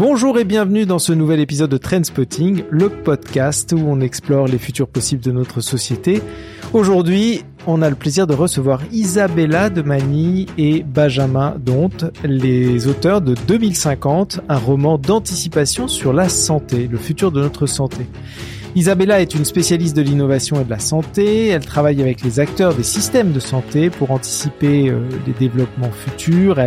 Bonjour et bienvenue dans ce nouvel épisode de Trendspotting, le podcast où on explore les futurs possibles de notre société. Aujourd'hui, on a le plaisir de recevoir Isabella de Mani et Benjamin Donte, les auteurs de 2050, un roman d'anticipation sur la santé, le futur de notre santé. Isabella est une spécialiste de l'innovation et de la santé. Elle travaille avec les acteurs des systèmes de santé pour anticiper euh, les développements futurs.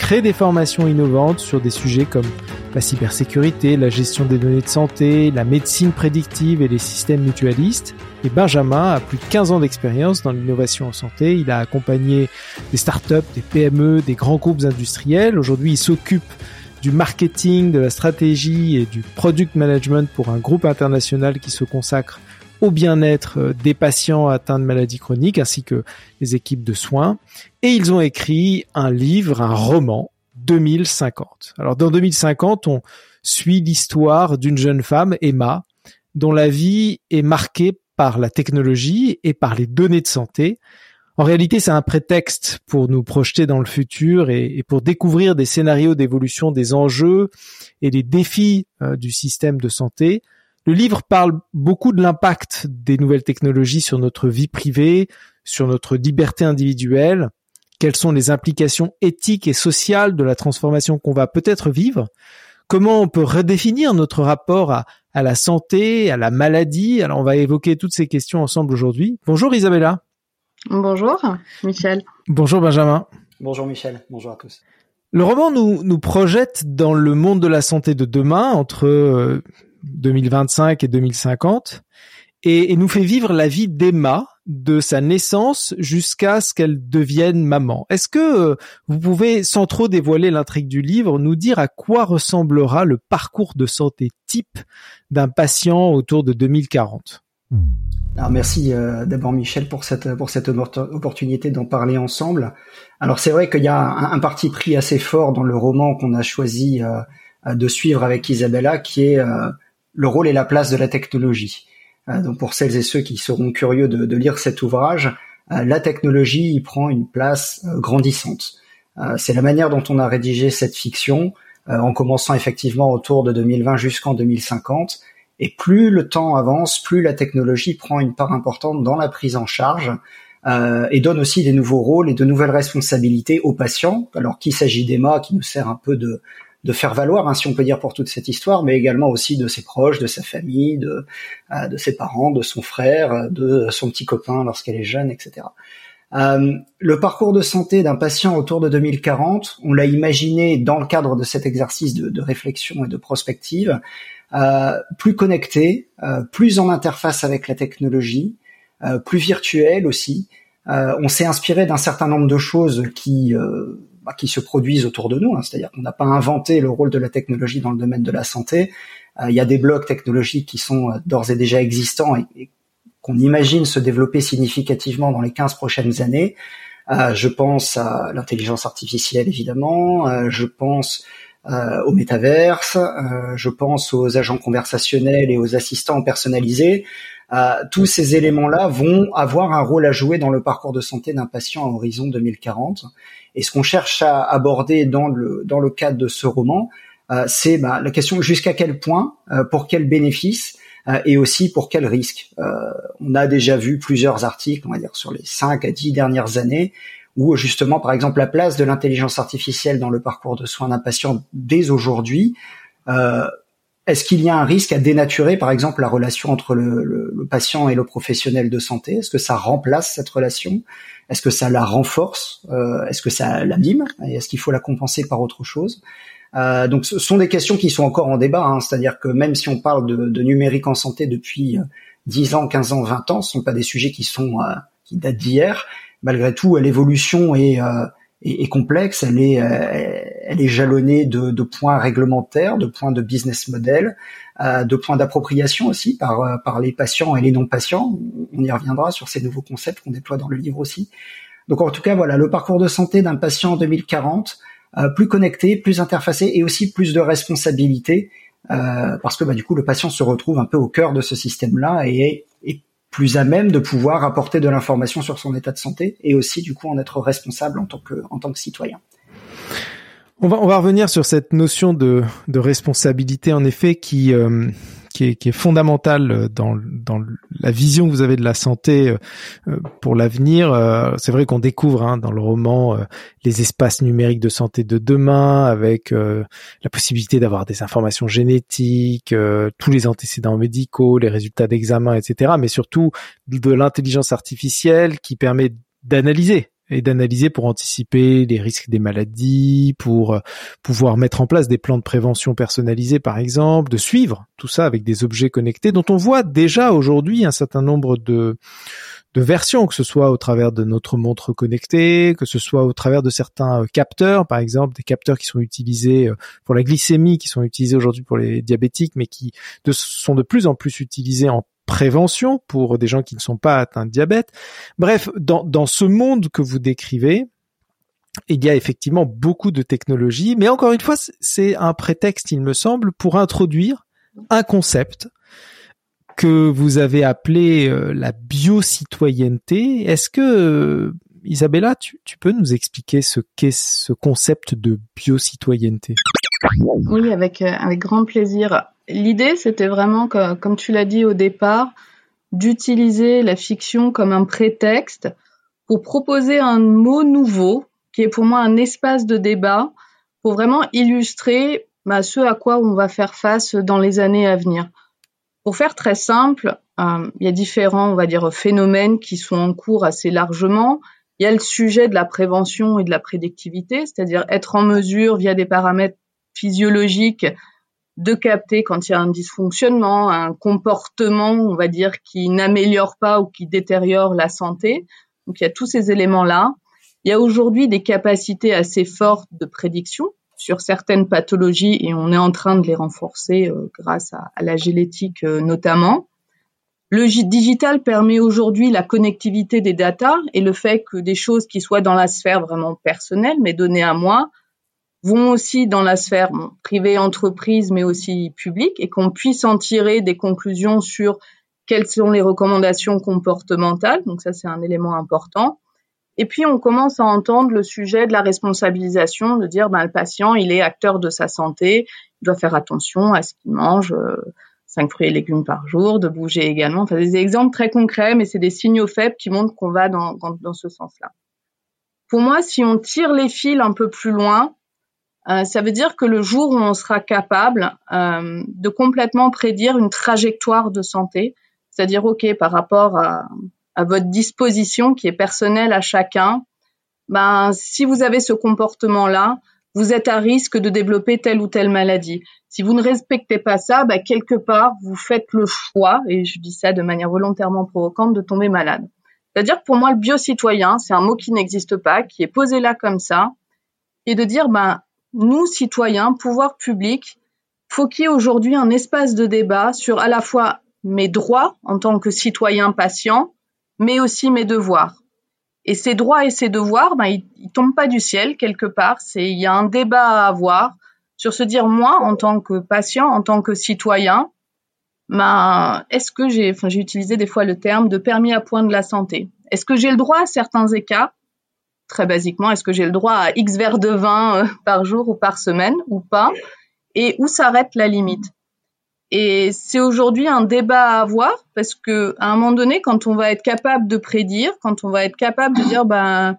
Crée des formations innovantes sur des sujets comme la cybersécurité, la gestion des données de santé, la médecine prédictive et les systèmes mutualistes. Et Benjamin a plus de 15 ans d'expérience dans l'innovation en santé. Il a accompagné des startups, des PME, des grands groupes industriels. Aujourd'hui, il s'occupe du marketing, de la stratégie et du product management pour un groupe international qui se consacre au bien-être euh, des patients atteints de maladies chroniques ainsi que les équipes de soins. Et ils ont écrit un livre, un roman, 2050. Alors dans 2050, on suit l'histoire d'une jeune femme, Emma, dont la vie est marquée par la technologie et par les données de santé. En réalité, c'est un prétexte pour nous projeter dans le futur et, pour découvrir des scénarios d'évolution des enjeux et des défis euh, du système de santé le livre parle beaucoup de l'impact des nouvelles technologies sur notre vie privée, sur notre liberté individuelle, quelles sont les implications éthiques et sociales de la transformation qu'on va peut-être vivre, comment on peut redéfinir notre rapport à, la santé, à la maladie? Alors on va évoquer toutes ces questions ensemble aujourd'hui. Bonjour Isabella. Bonjour Michel. Bonjour Benjamin. Bonjour Michel. Bonjour à tous. Le roman nous, nous projette dans le monde de la santé de demain entre euh, 2025 et 2050 et, nous fait vivre la vie d'Emma de sa naissance jusqu'à ce qu'elle devienne maman. Est-ce que euh, vous pouvez, sans trop dévoiler l'intrigue du livre, nous dire à quoi ressemblera le parcours de santé type d'un patient autour de 2040 alors merci euh, d'abord Michel pour cette pour cette opportunité d'en parler ensemble. Alors c'est vrai qu'il y a un, parti pris assez fort dans le roman qu'on a choisi euh, de suivre avec Isabella, qui est le rôle et la place de la technologie. Euh, donc pour celles et ceux qui seront curieux de, lire cet ouvrage, euh, la technologie y prend une place euh, grandissante. C'est la manière dont on a rédigé cette fiction, en commençant effectivement autour de 2020 jusqu'en 2050. Et plus le temps avance, plus la technologie prend une part importante dans la prise en charge et donne aussi des nouveaux rôles et de nouvelles responsabilités aux patients. Alors qu'il s'agit d'Emma, qui nous sert un peu de, de faire valoir, hein, si on peut dire, pour toute cette histoire, mais également aussi de ses proches, de sa famille, de, euh, de ses parents, de son frère, de son petit copain lorsqu'elle est jeune, etc. Euh, le parcours de santé d'un patient autour de 2040, on l'a imaginé dans le cadre de cet exercice de, de réflexion et de prospective, euh, plus connecté, euh, plus en interface avec la technologie, euh, plus virtuel aussi. on s'est inspiré d'un certain nombre de choses qui bah, qui se produisent autour de nous. Hein. C'est-à-dire qu'on n'a pas inventé le rôle de la technologie dans le domaine de la santé. Euh, il y a des blocs technologiques qui sont euh, d'ores et déjà existants et, qu'on imagine se développer significativement dans les 15 prochaines années. Euh, je pense à l'intelligence artificielle évidemment, je pense au métaverse, je pense aux agents conversationnels et aux assistants personnalisés. Tous ces éléments-là vont avoir un rôle à jouer dans le parcours de santé d'un patient à horizon 2040. Et ce qu'on cherche à aborder dans le dans le cadre de ce roman, euh, c'est bah, la question jusqu'à quel point, euh, pour quel bénéfice euh, et aussi pour quel risque. on a déjà vu plusieurs articles, on va dire sur les 5 à 10 dernières années, où justement, par exemple, la place de l'intelligence artificielle dans le parcours de soins d'un patient dès aujourd'hui est-ce qu'il y a un risque à dénaturer, par exemple, la relation entre le, patient et le professionnel de santé? Est-ce que ça remplace cette relation? Est-ce que ça la renforce? Euh, Est-ce que ça l'abîme? Et est-ce qu'il faut la compenser par autre chose? Euh, Donc, ce sont des questions qui sont encore en débat. Hein. C'est-à-dire que même si on parle de, numérique en santé depuis 10 euh, ans, 15 ans, 20 ans, ce sont pas des sujets qui sont qui datent d'hier. Malgré tout, l'évolution est est, complexe, elle est, euh, elle est jalonnée de, de, points réglementaires, de points de business model, euh, de points d'appropriation aussi par, euh, par les patients et les non-patients. On y reviendra sur ces nouveaux concepts qu'on déploie dans le livre aussi. Donc en tout cas, voilà, le parcours de santé d'un patient en 2040, plus connecté, plus interfacé et aussi plus de responsabilité, parce que bah, du coup, le patient se retrouve un peu au cœur de ce système-là et est plus à même de pouvoir apporter de l'information sur son état de santé et aussi du coup en être responsable en tant que citoyen. On va, on va revenir sur cette notion de, de responsabilité, en effet, qui, euh, qui, est, qui fondamentale dans, la vision que vous avez de la santé euh, pour l'avenir. Euh, c'est vrai qu'on découvre hein, dans le roman les espaces numériques de santé de demain, avec la possibilité d'avoir des informations génétiques, tous les antécédents médicaux, les résultats d'examen, etc. Mais surtout de l'intelligence artificielle qui permet d'analyser et d'analyser pour anticiper les risques des maladies, pour euh, pouvoir mettre en place des plans de prévention personnalisés par exemple, de suivre tout ça avec des objets connectés dont on voit déjà aujourd'hui un certain nombre de de versions, que ce soit au travers de notre montre connectée, que ce soit au travers de certains euh, capteurs, par exemple des capteurs qui sont utilisés euh, pour la glycémie, qui sont utilisés aujourd'hui pour les diabétiques, mais qui sont de plus en plus utilisés en prévention pour des gens qui ne sont pas atteints de diabète. Bref, dans, dans ce monde que vous décrivez, il y a effectivement beaucoup de technologies, mais encore une fois, c'est un prétexte, il me semble, pour introduire un concept que vous avez appelé euh, la biocitoyenneté. Est-ce que, euh, Isabella, tu, tu, peux nous expliquer ce qu'est ce concept de biocitoyenneté? Oui, avec, euh, avec grand plaisir. L'idée, c'était vraiment, comme tu l'as dit au départ, d'utiliser la fiction comme un prétexte pour proposer un mot nouveau, qui est pour moi un espace de débat, pour vraiment illustrer bah, ce à quoi on va faire face dans les années à venir. Pour faire très simple, euh, il y a différents, on va dire, phénomènes qui sont en cours assez largement. Il y a le sujet de la prévention et de la prédictivité, c'est-à-dire être en mesure, via des paramètres physiologiques, de capter quand il y a un dysfonctionnement, un comportement, on va dire, qui n'améliore pas ou qui détériore la santé. Donc il y a tous ces éléments-là. Il y a aujourd'hui des capacités assez fortes de prédiction sur certaines pathologies et on est en train de les renforcer euh, grâce à, la génétique euh, notamment. Le digital permet aujourd'hui la connectivité des datas et le fait que des choses qui soient dans la sphère vraiment personnelle, mais données à moi, vont aussi dans la sphère privée, entreprise, mais aussi publique, et qu'on puisse en tirer des conclusions sur quelles sont les recommandations comportementales. Donc ça, c'est un élément important. Et puis, on commence à entendre le sujet de la responsabilisation, de dire, ben, le patient, il est acteur de sa santé, il doit faire attention à ce qu'il mange, euh, cinq fruits et légumes par jour, de bouger également. Enfin, des exemples très concrets, mais c'est des signaux faibles qui montrent qu'on va dans, dans, dans ce sens-là. Pour moi, si on tire les fils un peu plus loin, euh, ça veut dire que le jour où on sera capable euh, de complètement prédire une trajectoire de santé, c'est-à-dire, OK, par rapport à, votre disposition qui est personnelle à chacun, ben, si vous avez ce comportement-là, vous êtes à risque de développer telle ou telle maladie. Si vous ne respectez pas ça, ben, quelque part, vous faites le choix, et je dis ça de manière volontairement provocante, de tomber malade. C'est-à-dire, pour moi, le biocitoyen, c'est un mot qui n'existe pas, qui est posé là comme ça, et de dire, ben, nous, citoyens, pouvoir public, faut qu'il y ait aujourd'hui un espace de débat sur à la fois mes droits en tant que citoyen patient, mais aussi mes devoirs. Et ces droits et ces devoirs, ben, ils, ils tombent pas du ciel quelque part. C'est il y a un débat à avoir sur se dire moi en tant que patient, en tant que citoyen, ben, est-ce que j'ai, enfin j'ai utilisé des fois le terme de permis à point de la santé. Est-ce que j'ai le droit à certains écarts très basiquement, est-ce que j'ai le droit à X verres de vin euh, par jour ou par semaine ou pas Et où s'arrête la limite? Et c'est aujourd'hui un débat à avoir parce que à un moment donné, quand on va être capable de prédire, quand on va être capable de dire ben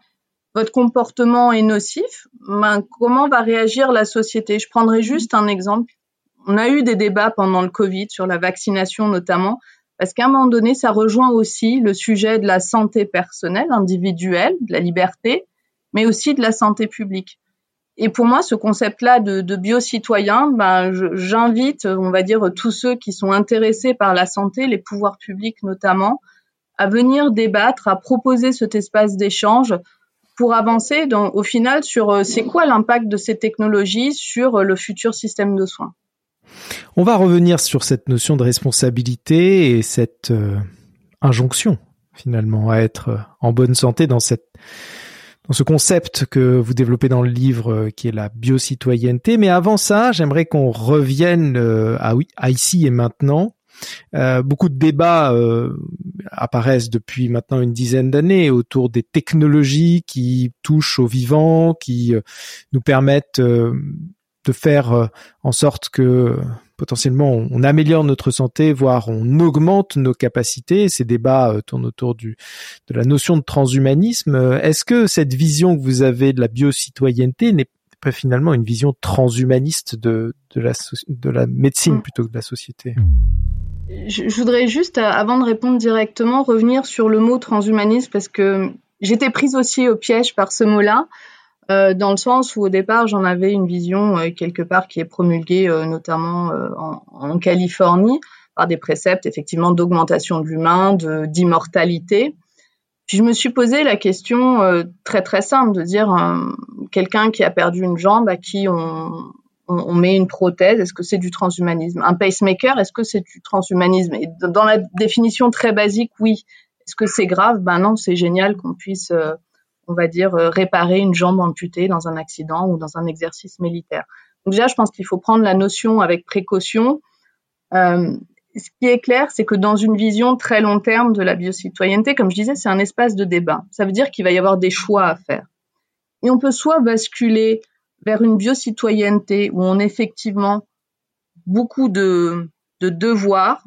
votre comportement est nocif, ben comment va réagir la société? Je prendrai juste un exemple. On a eu des débats pendant le Covid sur la vaccination notamment parce qu'à un moment donné, ça rejoint aussi le sujet de la santé personnelle, individuelle, de la liberté, mais aussi de la santé publique. Et pour moi, ce concept-là de, de bio-citoyen, ben, j'invite, on va dire, tous ceux qui sont intéressés par la santé, les pouvoirs publics notamment, à venir débattre, à proposer cet espace d'échange pour avancer au final sur euh, c'est quoi l'impact de ces technologies sur euh, le futur système de soins. On va revenir sur cette notion de responsabilité et cette euh, injonction finalement à être euh, en bonne santé dans cette dans ce concept que vous développez dans le livre euh, qui est la biocitoyenneté. Mais avant ça, j'aimerais qu'on revienne à, ici et maintenant. beaucoup de débats apparaissent depuis maintenant une dizaine d'années autour des technologies qui touchent au vivant, qui nous permettent de faire en sorte que potentiellement on, améliore notre santé, voire on augmente nos capacités. Ces débats euh, tournent autour du, de la notion de transhumanisme. Euh, est-ce que cette vision que vous avez de la biocitoyenneté n'est pas finalement une vision transhumaniste de, de, la, de la médecine mm. plutôt que de la société? Je, je voudrais juste, euh, avant de répondre directement, revenir sur le mot transhumanisme parce que j'étais prise aussi au piège par ce mot-là. Euh, dans le sens où au départ j'en avais une vision euh, quelque part qui est promulguée euh, notamment en, en, Californie par des préceptes effectivement d'augmentation de l'humain, d'immortalité. Puis je me suis posé la question très très simple de dire quelqu'un qui a perdu une jambe à qui on, on, met une prothèse, est-ce que c'est du transhumanisme? Un pacemaker, est-ce que c'est du transhumanisme? Et dans la définition très basique, oui. Est-ce que c'est grave? Ben non, c'est génial qu'on puisse on va dire, euh, réparer une jambe amputée dans un accident ou dans un exercice militaire. Donc déjà, je pense qu'il faut prendre la notion avec précaution. Euh, ce qui est clair, c'est que dans une vision très long terme de la biocitoyenneté, comme je disais, c'est un espace de débat. Ça veut dire qu'il va y avoir des choix à faire. Et on peut soit basculer vers une biocitoyenneté où on a effectivement beaucoup de, de devoirs,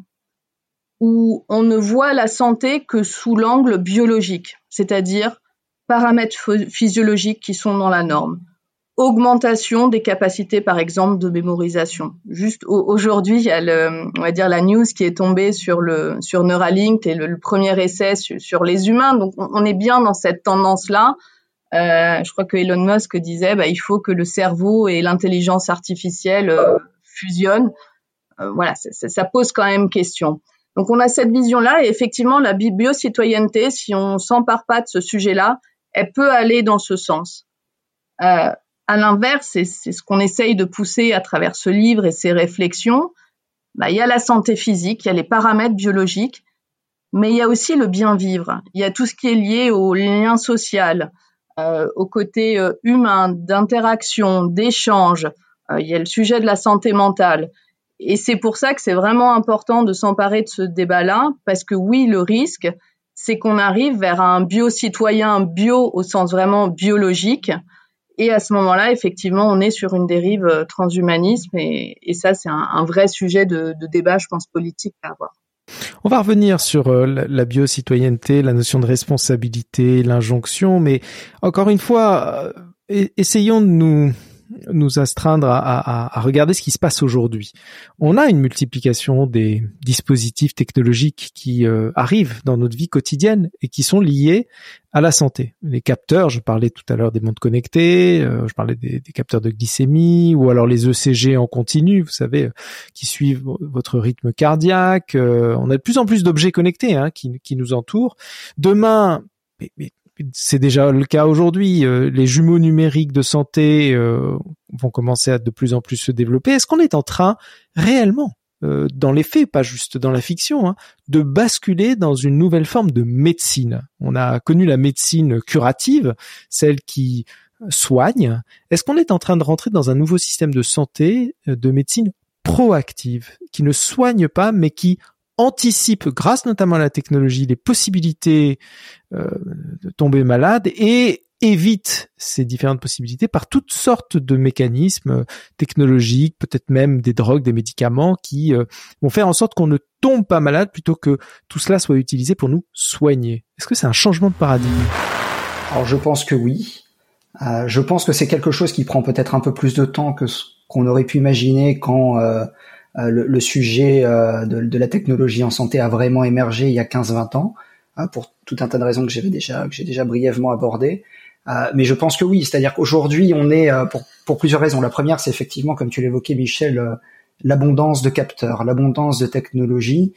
où on ne voit la santé que sous l'angle biologique, c'est-à-dire paramètres physiologiques qui sont dans la norme. Augmentation des capacités, par exemple, de mémorisation. Juste aujourd'hui, il y a on va dire la news qui est tombée sur le sur Neuralink et le, premier essai sur, les humains. Donc, on est bien dans cette tendance-là. Euh, je crois que Elon Musk disait, bah, il faut que le cerveau et l'intelligence artificielle euh, fusionnent. Euh, voilà, ça, ça, pose quand même question. Donc, on a cette vision-là et effectivement, la bio-citoyenneté, si on s'empare pas de ce sujet-là, elle peut aller dans ce sens. Euh, à l'inverse, c'est ce qu'on essaye de pousser à travers ce livre et ces réflexions. Bah, il y a la santé physique, il y a les paramètres biologiques, mais il y a aussi le bien vivre. Il y a tout ce qui est lié au lien social, euh, au côté euh, humain, d'interaction, d'échange. Euh, il y a le sujet de la santé mentale. Et c'est pour ça que c'est vraiment important de s'emparer de ce débat-là, parce que oui, le risque, c'est qu'on arrive vers un bio-citoyen bio au sens vraiment biologique. Et à ce moment-là, effectivement, on est sur une dérive euh, transhumanisme et, ça, c'est un, vrai sujet de, débat, je pense, politique à avoir. On va revenir sur euh, la bio-citoyenneté, la notion de responsabilité, l'injonction, mais encore une fois, euh, essayons de nous nous astreindre à, regarder ce qui se passe aujourd'hui. On a une multiplication des dispositifs technologiques qui euh, arrivent dans notre vie quotidienne et qui sont liés à la santé. Les capteurs, je parlais tout à l'heure des montres connectées, euh, je parlais des, capteurs de glycémie ou alors les ECG en continu, vous savez, euh, qui suivent votre rythme cardiaque. on a de plus en plus d'objets connectés hein, qui, nous entourent. Demain, c'est déjà le cas aujourd'hui. Euh, les jumeaux numériques de santé euh, vont commencer à de plus en plus se développer. Est-ce qu'on est en train réellement, euh, dans les faits, pas juste dans la fiction, hein, de basculer dans une nouvelle forme de médecine? On a connu la médecine curative, celle qui soigne. Est-ce qu'on est en train de rentrer dans un nouveau système de santé, de médecine proactive, qui ne soigne pas, mais qui anticipe, grâce notamment à la technologie, les possibilités euh, de tomber malade et évite ces différentes possibilités par toutes sortes de mécanismes euh, technologiques, peut-être même des drogues, des médicaments qui euh, vont faire en sorte qu'on ne tombe pas malade plutôt que tout cela soit utilisé pour nous soigner. Est-ce que c'est un changement de paradigme? Alors je pense que oui. je pense que c'est quelque chose qui prend peut-être un peu plus de temps que ce qu'on aurait pu imaginer quand euh, le, sujet euh, de, la technologie en santé a vraiment émergé il y a 15-20 ans, hein, pour tout un tas de raisons que j'avais déjà, que j'ai déjà brièvement abordées. Euh, mais je pense que oui, c'est-à-dire qu'aujourd'hui, on est pour, pour plusieurs raisons. La première, c'est effectivement, comme tu l'évoquais, Michel, l'abondance de capteurs, l'abondance de technologies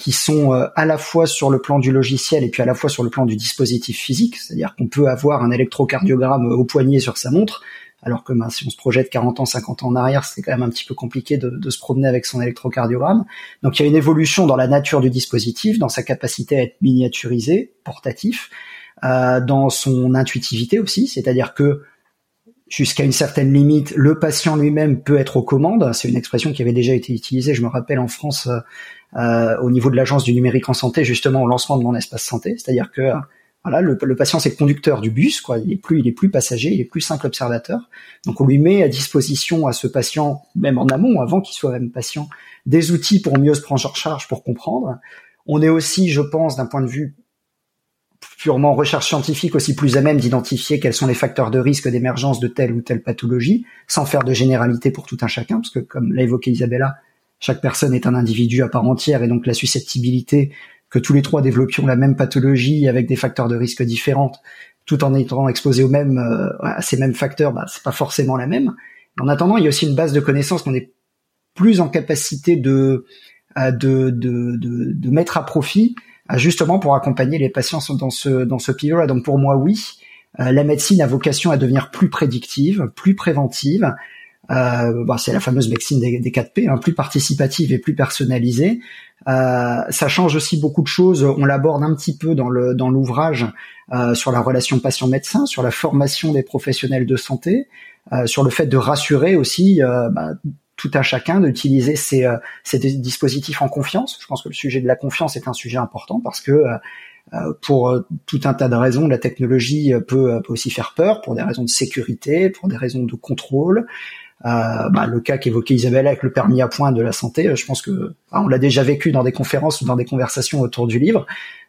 qui sont à la fois sur le plan du logiciel et puis à la fois sur le plan du dispositif physique. C'est-à-dire qu'on peut avoir un électrocardiogramme au poignet sur sa montre, alors que ben, si on se projette 40 ans, 50 ans en arrière, c'est quand même un petit peu compliqué de, se promener avec son électrocardiogramme. Donc il y a une évolution dans la nature du dispositif, dans sa capacité à être miniaturisé, portatif, euh, dans son intuitivité aussi, c'est-à-dire que jusqu'à une certaine limite, le patient lui-même peut être aux commandes. C'est une expression qui avait déjà été utilisée, je me rappelle en France, euh, au niveau de l'agence du numérique en santé, justement au lancement de mon espace santé, c'est-à-dire que voilà, le, patient c'est le conducteur du bus, quoi. Il est plus, il est plus passager, il est plus simple observateur. Donc on lui met à disposition à ce patient, même en amont, avant qu'il soit même patient, des outils pour mieux se prendre en charge, pour comprendre. On est aussi, je pense, d'un point de vue purement recherche scientifique, aussi plus à même d'identifier quels sont les facteurs de risque d'émergence de telle ou telle pathologie, sans faire de généralité pour tout un chacun, parce que comme l'a évoqué Isabella, chaque personne est un individu à part entière et donc la susceptibilité que tous les trois développions la même pathologie avec des facteurs de risque différents, tout en étant exposés aux mêmes, euh, à ces mêmes facteurs, bah, c'est pas forcément la même. En attendant, il y a aussi une base de connaissances qu'on est plus en capacité de, euh, de, de, de, de mettre à profit, euh, justement pour accompagner les patients dans ce, dans ce pivot-là. Donc pour moi, oui, la médecine a vocation à devenir plus prédictive, plus préventive, euh, bah, c'est la fameuse médecine des, des 4P, hein, plus participative et plus personnalisée. Euh, ça change aussi beaucoup de choses. On l'aborde un petit peu dans le dans l'ouvrage euh, sur la relation patient-médecin, sur la formation des professionnels de santé, euh, sur le fait de rassurer aussi euh, bah, tout un chacun d'utiliser ces, euh, ces dispositifs en confiance. Je pense que le sujet de la confiance est un sujet important parce que pour tout un tas de raisons, la technologie peut, aussi faire peur pour des raisons de sécurité, pour des raisons de contrôle, bah, le cas qu'évoquait Isabelle avec le permis à point de la santé, euh, je pense que on l'a déjà vécu dans des conférences ou dans des conversations autour du livre.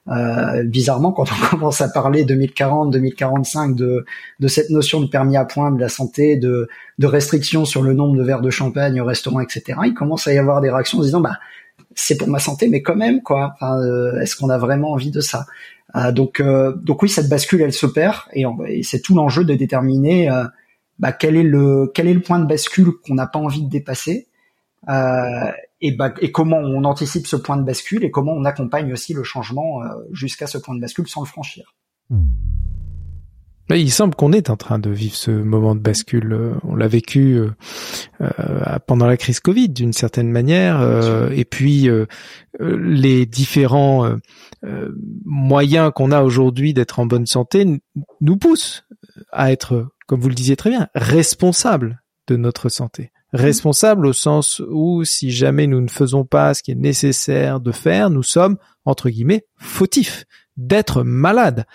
Euh, bizarrement, quand on commence à parler 2040, 2045 de, de cette notion de permis à point de la santé, de, de restrictions sur le nombre de verres de champagne au restaurant, etc., il commence à y avoir des réactions en disant bah c'est pour ma santé, mais quand même quoi. Euh, est-ce qu'on a vraiment envie de ça? Donc donc oui, cette bascule elle s'opère et, et c'est tout l'enjeu de déterminer bah, quel est le quel est le point de bascule qu'on n'a pas envie de dépasser euh, et, bah, et comment on anticipe ce point de bascule et comment on accompagne aussi le changement euh, jusqu'à ce point de bascule sans le franchir. Il semble qu'on est en train de vivre ce moment de bascule. Euh, on l'a vécu euh, euh, pendant la crise Covid d'une certaine manière, et puis les différents moyens qu'on a aujourd'hui d'être en bonne santé nous poussent à être comme vous le disiez très bien, responsable de notre santé. Responsable au sens où si jamais nous ne faisons pas ce qui est nécessaire de faire, nous sommes, entre guillemets, fautifs, d'être malades.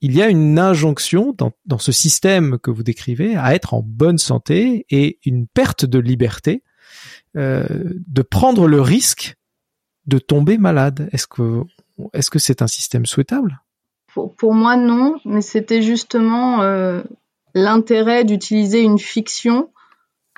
Il y a une injonction dans, ce système que vous décrivez à être en bonne santé et une perte de liberté euh, de prendre le risque de tomber malade. Est-ce que est-ce que c'est un système souhaitable? Pour, pour, moi non, mais c'était justement euh, l'intérêt d'utiliser une fiction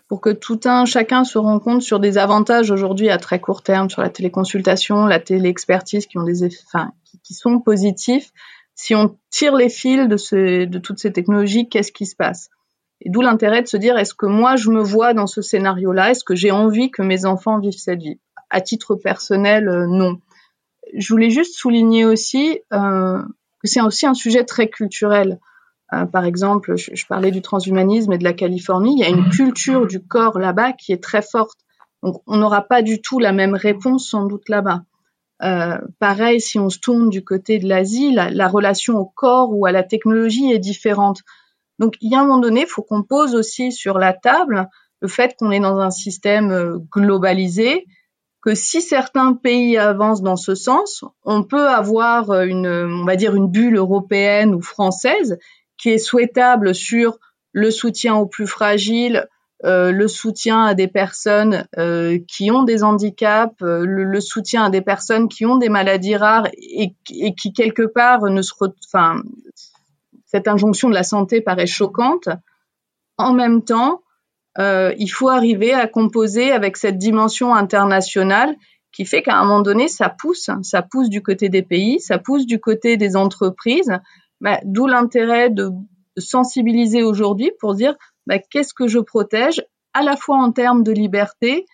pour que tout un chacun se rende compte sur des avantages aujourd'hui à très court terme sur la téléconsultation, la téléexpertise qui ont des enfin, qui, sont positifs. Si on tire les fils de, ce, de toutes ces technologies, qu'est-ce qui se passe? Et d'où l'intérêt de se dire est-ce que moi je me vois dans ce scénario-là? Est-ce que j'ai envie que mes enfants vivent cette vie? À titre personnel, euh, non. Je voulais juste souligner aussi euh, que c'est aussi un sujet très culturel. Euh, par exemple, je, parlais du transhumanisme et de la Californie. Il y a une culture du corps là-bas qui est très forte. Donc, on n'aura pas du tout la même réponse sans doute là-bas. Euh, pareil, si on se tourne du côté de l'Asie, la, relation au corps ou à la technologie est différente. Donc, il y a un moment donné, il faut qu'on pose aussi sur la table le fait qu'on est dans un système euh, globalisé, que si certains pays avancent dans ce sens, on peut avoir une, on va dire une bulle européenne ou française qui est souhaitable sur le soutien aux plus fragiles, euh, le soutien à des personnes euh, qui ont des handicaps, euh, le, soutien à des personnes qui ont des maladies rares et, et qui quelque part ne se, enfin, cette injonction de la santé paraît choquante. En même temps, il faut arriver à composer avec cette dimension internationale qui fait qu'à un moment donné, ça pousse, ça pousse du côté des pays, ça pousse du côté des entreprises, bah, d'où l'intérêt de, sensibiliser aujourd'hui pour dire bah, qu'est-ce que je protège à la fois en termes de liberté,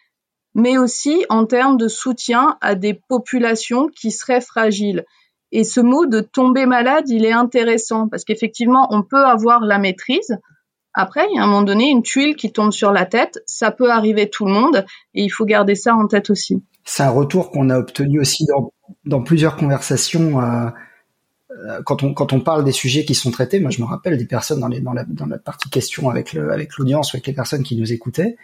mais aussi en termes de soutien à des populations qui seraient fragiles. Et ce mot de tomber malade, il est intéressant parce qu'effectivement, on peut avoir la maîtrise. Après, il y a un moment donné une tuile qui tombe sur la tête. Ça peut arriver tout le monde et il faut garder ça en tête aussi. C'est un retour qu'on a obtenu aussi dans, plusieurs conversations. Euh, quand on quand on parle des sujets qui sont traités, moi je me rappelle des personnes dans les dans la dans la partie question avec le avec l'audience avec les personnes qui nous écoutaient,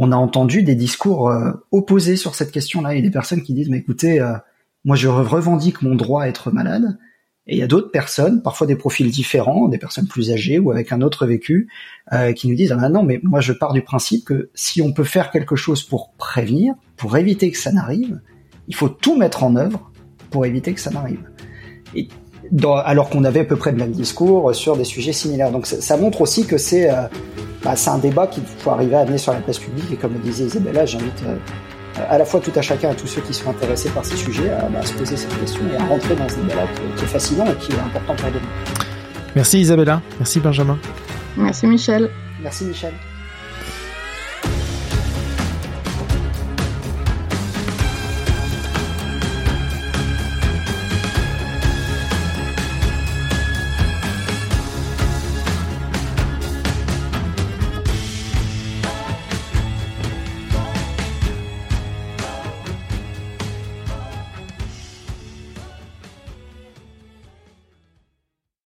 on a entendu des discours euh, opposés sur cette question-là. Il y a des personnes qui disent, mais écoutez, euh, moi je revendique mon droit à être malade. Et il y a d'autres personnes, parfois des profils différents, des personnes plus âgées ou avec un autre vécu, euh, qui nous disent, ah non, mais moi je pars du principe que si on peut faire quelque chose pour prévenir, pour éviter que ça n'arrive, il faut tout mettre en œuvre pour éviter que ça n'arrive. Alors qu'on avait à peu près le même discours sur des sujets similaires. Donc ça, montre aussi que c'est euh, bah, c'est un débat qu'il faut arriver à amener sur la place publique. Et comme le disait Isabella, j'invite euh, à la fois tout à chacun et tous ceux qui sont intéressés par ces sujets à, bah, se poser cette question et à rentrer dans ce débat-là qui, est fascinant et qui est important pour nous. Merci Isabella, merci Benjamin. Merci Michel. Merci Michel.